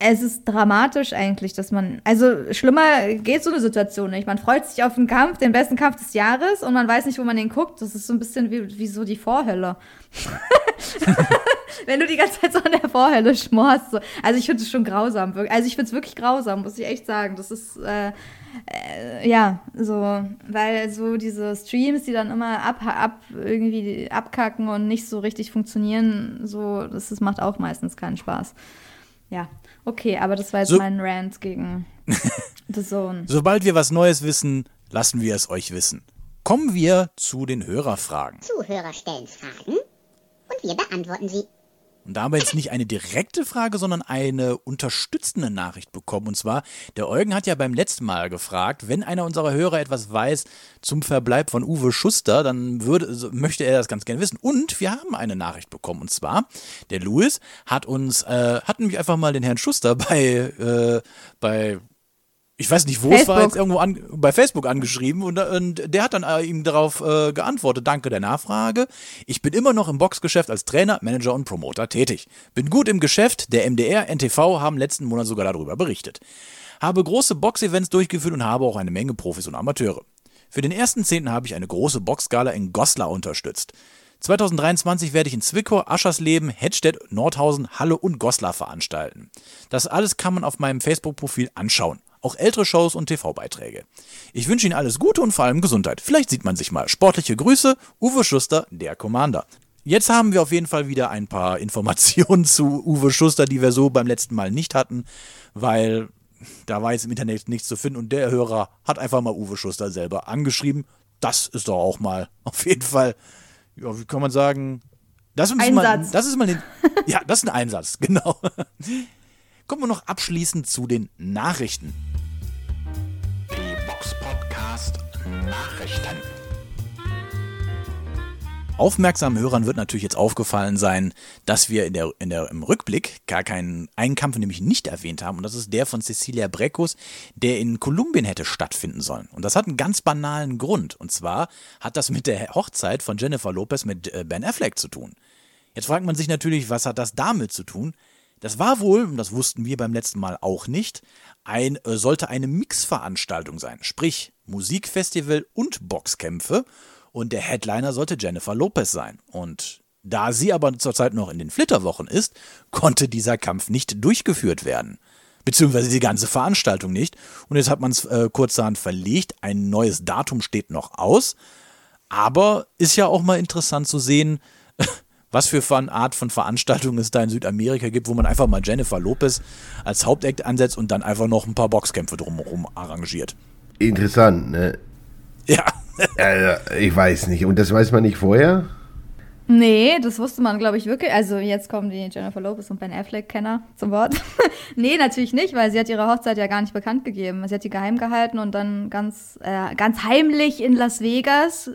es ist dramatisch eigentlich, dass man, also schlimmer geht so eine Situation nicht. Man freut sich auf einen Kampf, den besten Kampf des Jahres und man weiß nicht, wo man den guckt. Das ist so ein bisschen wie, wie so die Vorhölle. Wenn du die ganze Zeit so an der Vorhölle schmorst. So. Also ich finde es schon grausam. Also ich finde es wirklich grausam, muss ich echt sagen. Das ist, äh, äh, ja, so, weil so diese Streams, die dann immer ab, ab irgendwie abkacken und nicht so richtig funktionieren, so, das, das macht auch meistens keinen Spaß. Ja, okay, aber das war jetzt So- mein Rant gegen The Zone. Sobald wir was Neues wissen, lassen wir es euch wissen. Kommen wir zu den Hörerfragen. Zuhörer stellen Fragen und wir beantworten sie. Und da haben wir jetzt nicht eine direkte Frage, sondern eine unterstützende Nachricht bekommen. Und zwar, der Eugen hat ja beim letzten Mal gefragt, wenn einer unserer Hörer etwas weiß zum Verbleib von Uwe Schuster, dann würde, möchte er das ganz gerne wissen. Und wir haben eine Nachricht bekommen. Und zwar, der Louis hat uns, äh, hat nämlich einfach mal den Herrn Schuster bei, äh, bei ich weiß nicht, wo es war, Facebook. jetzt irgendwo an, bei Facebook angeschrieben und, und der hat dann äh, ihm darauf äh, geantwortet, danke der Nachfrage. Ich bin immer noch im Boxgeschäft als Trainer, Manager und Promoter tätig. Bin gut im Geschäft, der MDR, NTV haben letzten Monat sogar darüber berichtet. Habe große Boxevents durchgeführt und habe auch eine Menge Profis und Amateure. Für den ersten Zehnten habe ich eine große Boxgala in Goslar unterstützt. 2023 werde ich in Zwickau, Aschersleben, Hettstedt, Nordhausen, Halle und Goslar veranstalten. Das alles kann man auf meinem Facebook-Profil anschauen. Auch ältere Shows und TV-Beiträge. Ich wünsche Ihnen alles Gute und vor allem Gesundheit. Vielleicht sieht man sich mal. Sportliche Grüße, Uwe Schuster, der Commander. Jetzt haben wir auf jeden Fall wieder ein paar Informationen zu Uwe Schuster, die wir so beim letzten Mal nicht hatten, weil da war jetzt im Internet nichts zu finden und der Hörer hat einfach mal Uwe Schuster selber angeschrieben. Das ist doch auch mal auf jeden Fall, ja, wie kann man sagen, das ist mal, Einsatz. das ist mal den, ja, das ist ein Einsatz, genau. Kommen wir noch abschließend zu den Nachrichten. Box Podcast Nachrichten. Aufmerksamen Hörern wird natürlich jetzt aufgefallen sein, dass wir in der, in der, im Rückblick gar keinen einen Kampf nämlich nicht erwähnt haben. Und das ist der von Cecilia Breckus, der in Kolumbien hätte stattfinden sollen. Und das hat einen ganz banalen Grund. Und zwar hat das mit der Hochzeit von Jennifer Lopez mit äh, Ben Affleck zu tun. Jetzt fragt man sich natürlich, was hat das damit zu tun? Das war wohl, und das wussten wir beim letzten Mal auch nicht, ein, äh, sollte eine Mixveranstaltung sein. Sprich, Musikfestival und Boxkämpfe. Und der Headliner sollte Jennifer Lopez sein. Und da sie aber zurzeit noch in den Flitterwochen ist, konnte dieser Kampf nicht durchgeführt werden. Beziehungsweise die ganze Veranstaltung nicht. Und jetzt hat man es äh, kurzerhand verlegt. Ein neues Datum steht noch aus. Aber ist ja auch mal interessant zu sehen, was für eine Art von Veranstaltung es da in Südamerika gibt, wo man einfach mal Jennifer Lopez als Hauptakt ansetzt und dann einfach noch ein paar Boxkämpfe drumherum arrangiert. Interessant, ne? Ja, Also, ich weiß nicht. Und das weiß man nicht vorher? Nee, das wusste man, glaube ich, wirklich. Also jetzt kommen die Jennifer Lopez und Ben Affleck-Kenner zum Wort. nee, natürlich nicht, weil sie hat ihre Hochzeit ja gar nicht bekannt gegeben. Sie hat die geheim gehalten und dann ganz, äh, ganz heimlich in Las Vegas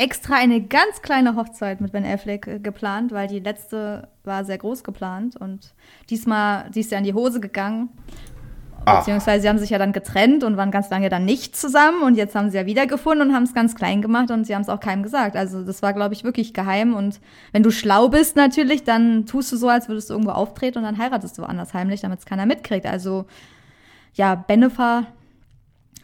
extra eine ganz kleine Hochzeit mit Ben Affleck äh, geplant, weil die letzte war sehr groß geplant und diesmal, die ist ja in die Hose gegangen. Ah. Beziehungsweise sie haben sich ja dann getrennt und waren ganz lange dann nicht zusammen und jetzt haben sie ja wiedergefunden und haben es ganz klein gemacht und sie haben es auch keinem gesagt. Also das war, glaube ich, wirklich geheim und wenn du schlau bist natürlich, dann tust du so, als würdest du irgendwo auftreten und dann heiratest du woanders heimlich, damit es keiner mitkriegt. Also ja, Benefa,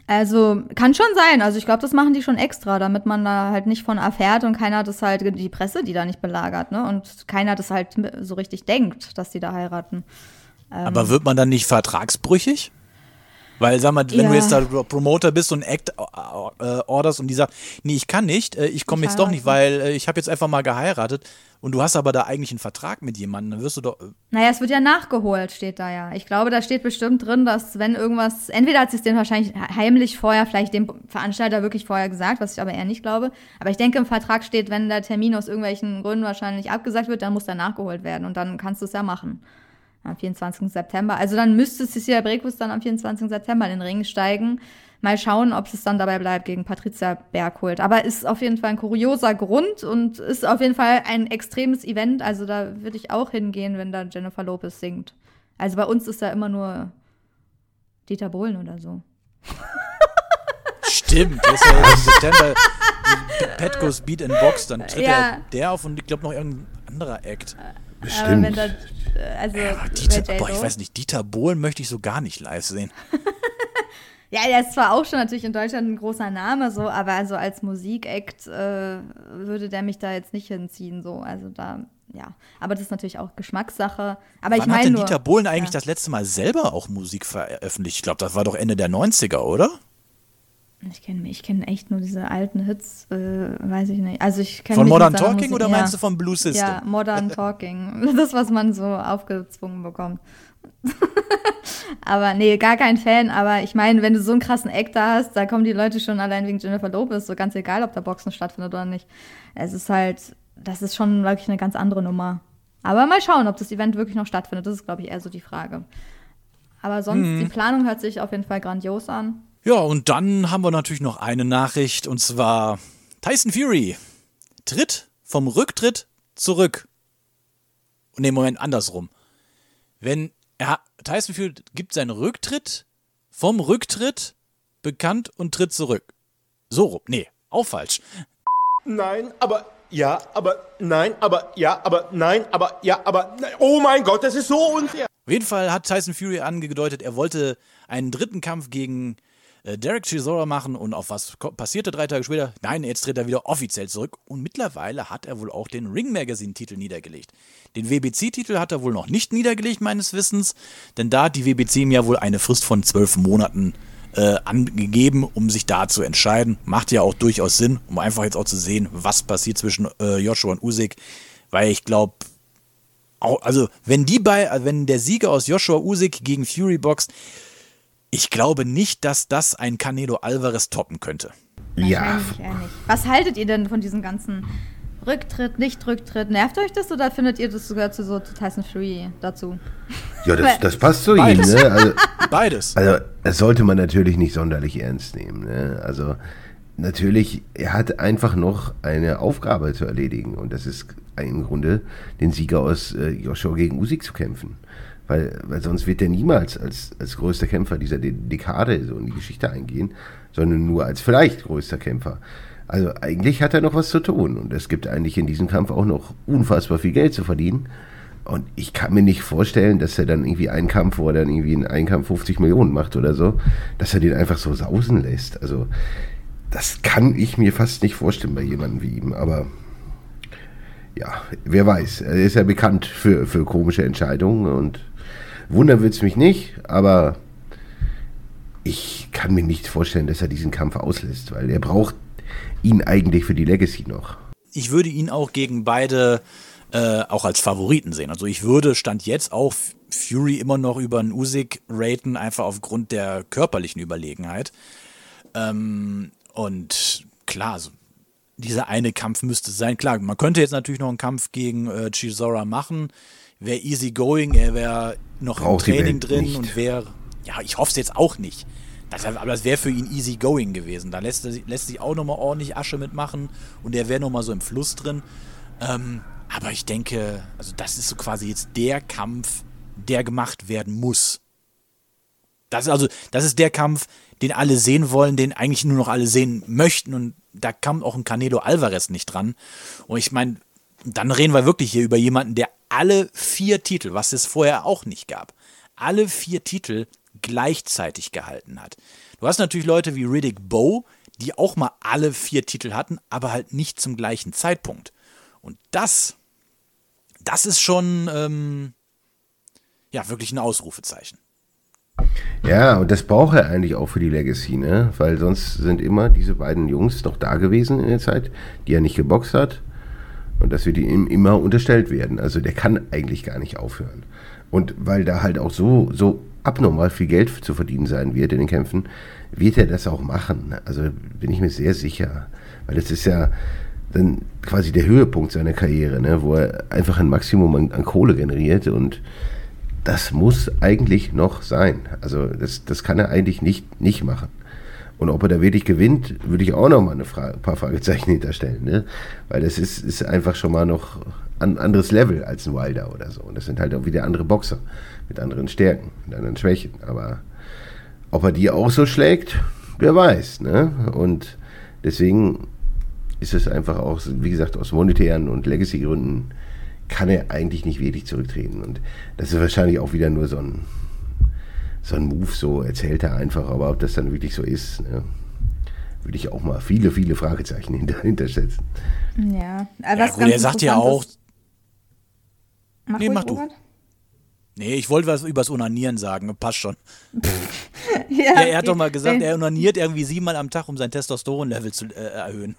also kann schon sein. Also ich glaube, das machen die schon extra, damit man da halt nicht von erfährt und keiner das halt, die Presse, die da nicht belagert, ne? Und keiner das halt so richtig denkt, dass die da heiraten. aber wird man dann nicht vertragsbrüchig? Weil, sag mal, wenn Ja. du jetzt da Promoter bist und Act äh, orders und die sagt, nee, ich kann nicht, äh, ich komme jetzt doch nicht, weil äh, ich habe jetzt einfach mal geheiratet. Und du hast aber da eigentlich einen Vertrag mit jemandem, dann wirst du doch. Naja, es wird ja nachgeholt, steht da ja. Ich glaube, da steht bestimmt drin, dass wenn irgendwas, entweder hat sie es den wahrscheinlich heimlich vorher, vielleicht dem Veranstalter wirklich vorher gesagt, was ich aber eher nicht glaube. Aber ich denke, im Vertrag steht, wenn der Termin aus irgendwelchen Gründen wahrscheinlich abgesagt wird, dann muss der nachgeholt werden und dann kannst du es ja machen. Am 24. September. Also dann müsste Cecilia Brekus dann am 24. September in den Ring steigen. Mal schauen, ob es dann dabei bleibt gegen Patricia Bergholt. Aber ist auf jeden Fall ein kurioser Grund und ist auf jeden Fall ein extremes Event. Also da würde ich auch hingehen, wenn da Jennifer Lopez singt. Also bei uns ist da immer nur Dieter Bohlen oder so. Stimmt, das ist ja im September Petco's Beat in Box, dann tritt Ja. ja. der auf und ich glaube noch irgendein anderer Act. Aber Stimmt. wenn da, also Aber Dieter, boah, ich weiß nicht, Dieter Bohlen möchte ich so gar nicht live sehen. Ja, der ist zwar auch schon natürlich in Deutschland ein großer Name, so, aber also als Musikact äh, würde der mich da jetzt nicht hinziehen, so. Also da, ja. Aber das ist natürlich auch Geschmackssache. Aber ich Wann hat meine denn nur. Dieter Bohlen eigentlich ja. das letzte Mal selber auch Musik veröffentlicht? Ich glaube, das war doch Ende der 90er, oder? Ich kenne ich kenn echt nur diese alten Hits, äh, weiß ich nicht. Also ich kenne Von Modern Talking Musik- oder meinst ja. du von Blue System? Ja, Modern Talking. Das, was man so aufgezwungen bekommt. aber nee, gar kein Fan. Aber ich meine, wenn du so einen krassen Act da hast, da kommen die Leute schon allein wegen Jennifer Lopez, so ganz egal, ob da Boxen stattfindet oder nicht. Es ist halt, das ist schon wirklich eine ganz andere Nummer. Aber mal schauen, ob das Event wirklich noch stattfindet. Das ist, glaube ich, eher so die Frage. Aber sonst, Mhm. die Planung hört sich auf jeden Fall grandios an. Ja, und dann haben wir natürlich noch eine Nachricht und zwar Tyson Fury tritt vom Rücktritt zurück. Nee, Moment, andersrum. Wenn er, Tyson Fury gibt seinen Rücktritt vom Rücktritt bekannt und tritt zurück. So rum. Nee, auch falsch. Nein, aber ja, aber nein, aber ja, aber nein, aber ja, aber nein. Oh mein Gott, das ist so unfair. Auf jeden Fall hat Tyson Fury angedeutet, er wollte einen dritten Kampf gegen äh, Derek Chisora machen und auf was passierte drei Tage später? Nein, jetzt tritt er wieder offiziell zurück und mittlerweile hat er wohl auch den Ring Magazine Titel niedergelegt. Den WBC-Titel hat er wohl noch nicht niedergelegt, meines Wissens, denn da hat die WBC ihm ja wohl eine Frist von zwölf Monaten äh, angegeben, um sich da zu entscheiden. Macht ja auch durchaus Sinn, um einfach jetzt auch zu sehen, was passiert zwischen äh, Joshua und Usyk, weil ich glaube, also wenn die bei, also wenn der Sieger aus Joshua Usyk gegen Fury boxt, ich glaube nicht, dass das ein Canelo Alvarez toppen könnte. Ja. Was haltet ihr denn von diesem ganzen Rücktritt, Nicht-Rücktritt? Nervt euch das oder findet ihr das sogar zu so zu Tyson Fury dazu? ja das, das passt zu ihm. Beides. Ne? Also, Beides. Also, das sollte man natürlich nicht sonderlich ernst nehmen. Ne? Also, natürlich, er hat einfach noch eine Aufgabe zu erledigen und das ist im Grunde, den Sieger aus äh, Joshua gegen Usyk zu kämpfen. Weil, weil sonst wird er niemals als, als größter Kämpfer dieser De Dekade so in die Geschichte eingehen, sondern nur als vielleicht größter Kämpfer. Also eigentlich hat er noch was zu tun und es gibt eigentlich in diesem Kampf auch noch unfassbar viel Geld zu verdienen. Und ich kann mir nicht vorstellen, dass er dann irgendwie einen Kampf, wo er dann irgendwie in einen Kampf 50 Millionen macht oder so, dass er den einfach so sausen lässt. Also, das kann ich mir fast nicht vorstellen bei jemandem wie ihm. Aber ja, wer weiß. Er ist ja bekannt für, für komische Entscheidungen und wundern wird es mich nicht, aber ich kann mir nicht vorstellen, dass er diesen Kampf auslässt, weil er braucht ihn eigentlich für die Legacy noch. Ich würde ihn auch gegen beide äh, auch als Favoriten sehen. Also ich würde Stand jetzt auch Fury immer noch über einen Usyk raten, einfach aufgrund der körperlichen Überlegenheit. Ähm, und klar, so dieser eine Kampf müsste sein. Klar, man könnte jetzt natürlich noch einen Kampf gegen äh, Chisora machen. Wäre easy going, er wäre noch Braucht im Training drin nicht. und wäre, ja, ich hoffe es jetzt auch nicht. Das, aber das wäre für ihn easy going gewesen. Da lässt, sich- lässt sich auch nochmal ordentlich Asche mitmachen und er wäre nochmal so im Fluss drin. Ähm, aber ich denke, also das ist so quasi jetzt der Kampf, der gemacht werden muss. Das ist also, das ist der Kampf, den alle sehen wollen, den eigentlich nur noch alle sehen möchten und da kam auch ein Canelo Alvarez nicht dran. Und ich meine, dann reden wir wirklich hier über jemanden, der alle vier Titel, was es vorher auch nicht gab, alle vier Titel gleichzeitig gehalten hat. Du hast natürlich Leute wie Riddick Bowe, die auch mal alle vier Titel hatten, aber halt nicht zum gleichen Zeitpunkt. Und das, das ist schon, ähm, ja, wirklich ein Ausrufezeichen. Ja, und das braucht er eigentlich auch für die Legacy, ne? Weil sonst sind immer diese beiden Jungs noch da gewesen in der Zeit, die er nicht geboxt hat. Und das wird ihm immer unterstellt werden. Also der kann eigentlich gar nicht aufhören. Und weil da halt auch so, so abnormal viel Geld zu verdienen sein wird in den Kämpfen, wird er das auch machen. Also bin ich mir sehr sicher. Weil das ist ja dann quasi der Höhepunkt seiner Karriere, ne? wo er einfach ein Maximum an, an Kohle generiert und das muss eigentlich noch sein. Also das, das kann er eigentlich nicht, nicht machen. Und ob er da wirklich gewinnt, würde ich auch noch mal eine Frage, ein paar Fragezeichen hinterstellen. Ne? Weil das ist, ist einfach schon mal noch ein anderes Level als ein Wilder oder so. Und das sind halt auch wieder andere Boxer mit anderen Stärken, mit anderen Schwächen. Aber ob er die auch so schlägt, wer weiß. Ne? Und deswegen ist es einfach auch, wie gesagt, aus monetären und Legacy-Gründen kann er eigentlich nicht wirklich zurücktreten. Und das ist wahrscheinlich auch wieder nur so ein, so ein Move, so erzählt er einfach, aber ob das dann wirklich so ist, ne, würde ich auch mal viele, viele Fragezeichen hinter, hintersetzen. Ja, aber Ja, was gut, er sagt ja auch. ist- Mach Nee, mach du. Robert. Nee, ich wollte was übers Onanieren sagen. Passt schon. Ja, Ja, er hat doch mal gesagt, er onaniert irgendwie siebenmal am Tag, um sein Testosteronlevel zu äh, erhöhen.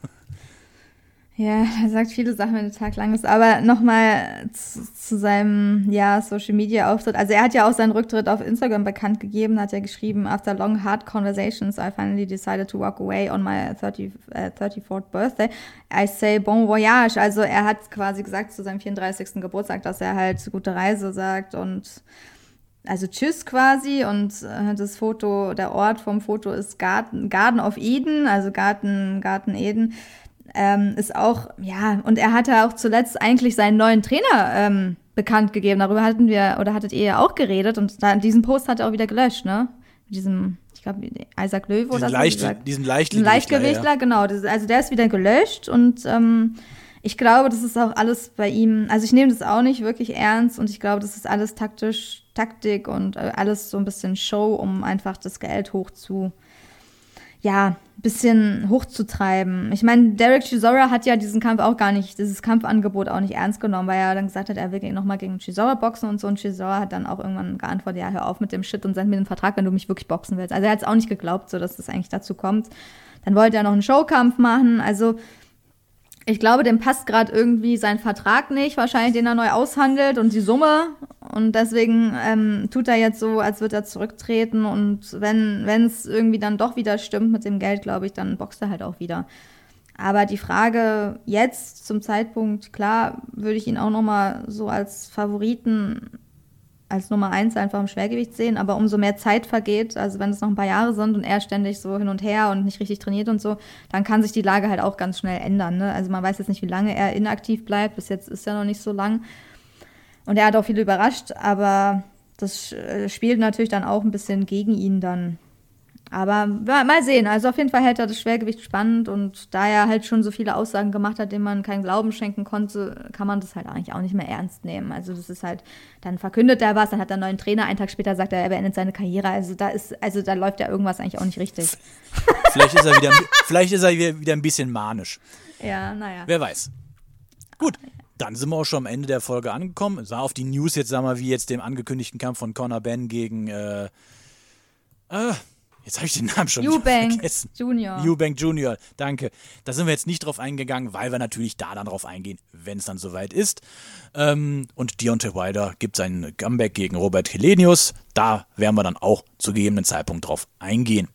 Ja, er sagt viele Sachen, wenn der Tag lang ist. Aber nochmal zu, zu seinem ja, Social Media Auftritt. Also er hat ja auch seinen Rücktritt auf Instagram bekannt gegeben, hat ja geschrieben, after long hard conversations, I finally decided to walk away on my 30, äh, 34th birthday. I say bon voyage. Also er hat quasi gesagt zu seinem 34. Geburtstag, dass er halt gute Reise sagt und also tschüss quasi und äh, das Foto, der Ort vom Foto ist Garten, Garden of Eden, also Garten, Garten Eden, ähm, ist auch, ja, und er hatte auch zuletzt eigentlich seinen neuen Trainer ähm, bekannt gegeben. Darüber hatten wir, oder hattet ihr ja auch geredet und da, diesen Post hat er auch wieder gelöscht, ne? Mit diesem, ich glaube, Isaac Löwe oder Diesen, so. Leicht, dieser- diesen Leichtgewichtler. Leichtgewichtler, Ja. genau. Also der ist wieder gelöscht und ähm, ich glaube, das ist auch alles bei ihm. Also ich nehme das auch nicht wirklich ernst und ich glaube, das ist alles taktisch, Taktik und äh, alles so ein bisschen Show, um einfach das Geld hoch zu, ja, bisschen hochzutreiben. Ich meine, Derek Chisora hat ja diesen Kampf auch gar nicht, dieses Kampfangebot auch nicht ernst genommen, weil er dann gesagt hat, er will nochmal gegen Chisora boxen und so. Und Chisora hat dann auch irgendwann geantwortet, ja, hör auf mit dem Shit und send mir den Vertrag, wenn du mich wirklich boxen willst. Also er hat es auch nicht geglaubt, so dass das eigentlich dazu kommt. Dann wollte er noch einen Showkampf machen. Also ich glaube, dem passt gerade irgendwie sein Vertrag nicht, wahrscheinlich den er neu aushandelt und die Summe. Und deswegen ähm, tut er jetzt so, als würde er zurücktreten. Und wenn es irgendwie dann doch wieder stimmt mit dem Geld, glaube ich, dann boxt er halt auch wieder. Aber die Frage jetzt zum Zeitpunkt, klar, würde ich ihn auch noch mal so als Favoriten als Nummer eins einfach im Schwergewicht sehen, aber umso mehr Zeit vergeht, also wenn es noch ein paar Jahre sind und er ständig so hin und her und nicht richtig trainiert und so, dann kann sich die Lage halt auch ganz schnell ändern. Ne? Also man weiß jetzt nicht, wie lange er inaktiv bleibt. Bis jetzt ist er noch nicht so lang. Und er hat auch viele überrascht, aber das äh, spielt natürlich dann auch ein bisschen gegen ihn dann. Aber ja, mal sehen. Also auf jeden Fall hält er das Schwergewicht spannend und da er halt schon so viele Aussagen gemacht hat, denen man keinen Glauben schenken konnte, kann man das halt eigentlich auch nicht mehr ernst nehmen. Also das ist halt, dann verkündet er was, dann hat er einen neuen Trainer, einen Tag später sagt er, er beendet seine Karriere. Also da ist, also da läuft ja irgendwas eigentlich auch nicht richtig. Vielleicht ist er wieder, vielleicht ist er wieder wieder ein bisschen manisch. Ja, naja. Wer weiß. Gut, dann sind wir auch schon am Ende der Folge angekommen. Sah auf die News jetzt, sagen wir, wie jetzt dem angekündigten Kampf von Conor Ben gegen, äh, äh, jetzt habe ich den Namen schon Eubank vergessen. Junior. Eubank Junior, danke. Da sind wir jetzt nicht drauf eingegangen, weil wir natürlich da dann drauf eingehen, wenn es dann soweit ist. Ähm, und Deontay Wilder gibt sein Comeback gegen Robert Helenius. Da werden wir dann auch zu gegebenen Zeitpunkt drauf eingehen.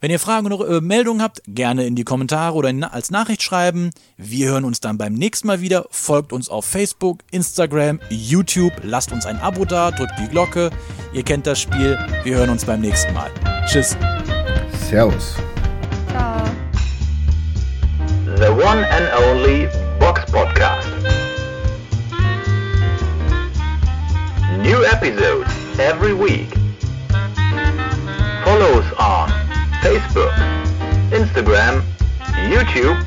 Wenn ihr Fragen oder äh, Meldungen habt, gerne in die Kommentare oder in, als Nachricht schreiben. Wir hören uns dann beim nächsten Mal wieder. Folgt uns auf Facebook, Instagram, YouTube. Lasst uns ein Abo da, drückt die Glocke. Ihr kennt das Spiel. Wir hören uns beim nächsten Mal. Tschüss. Servus. Ciao. The one and only Box Podcast. New episodes every week. Follow us on Facebook, Instagram, YouTube,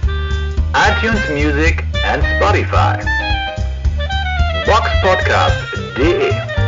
iTunes Music and Spotify. Boxpodcast.de